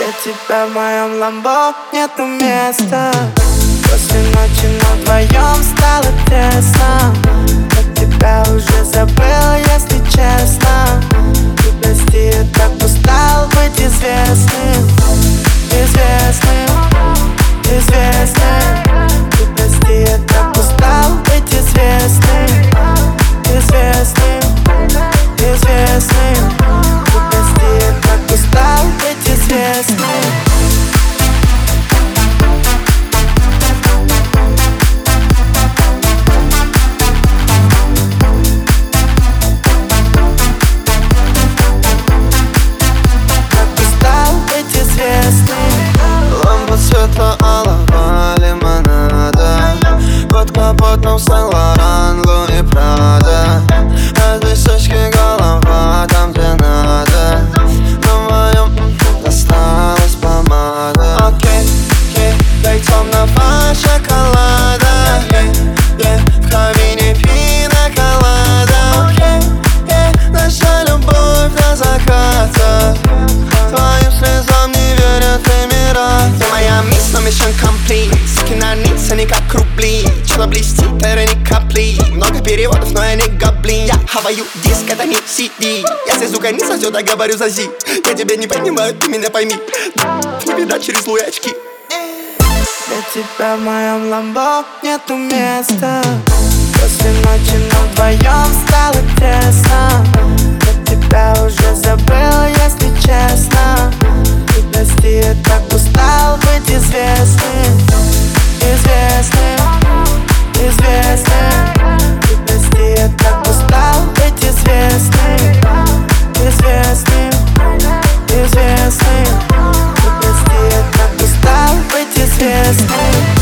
Для тебя в моем ламбо нету места. После ночи на вдвоем стало тесно. Я тебя уже забыл, если честно. И прости, я так устал быть известным темного шоколада. Yeah, В кабине пина колада. Окей, yeah, наша любовь до заката Твоим слезам не верят Эмираты. Ты моя мисс, но mission complete. Суки на низ, они как рубли. Чело блестит, это не капли. Много переводов, но я не гоблин Я хаваю диск, это не CD Если звука не сойдет, я говорю за зи. Я тебя не понимаю, ты меня пойми. Не видать через луи очки Тебя в моем ламбо нету места. После ночи на вдвоем стало тесно just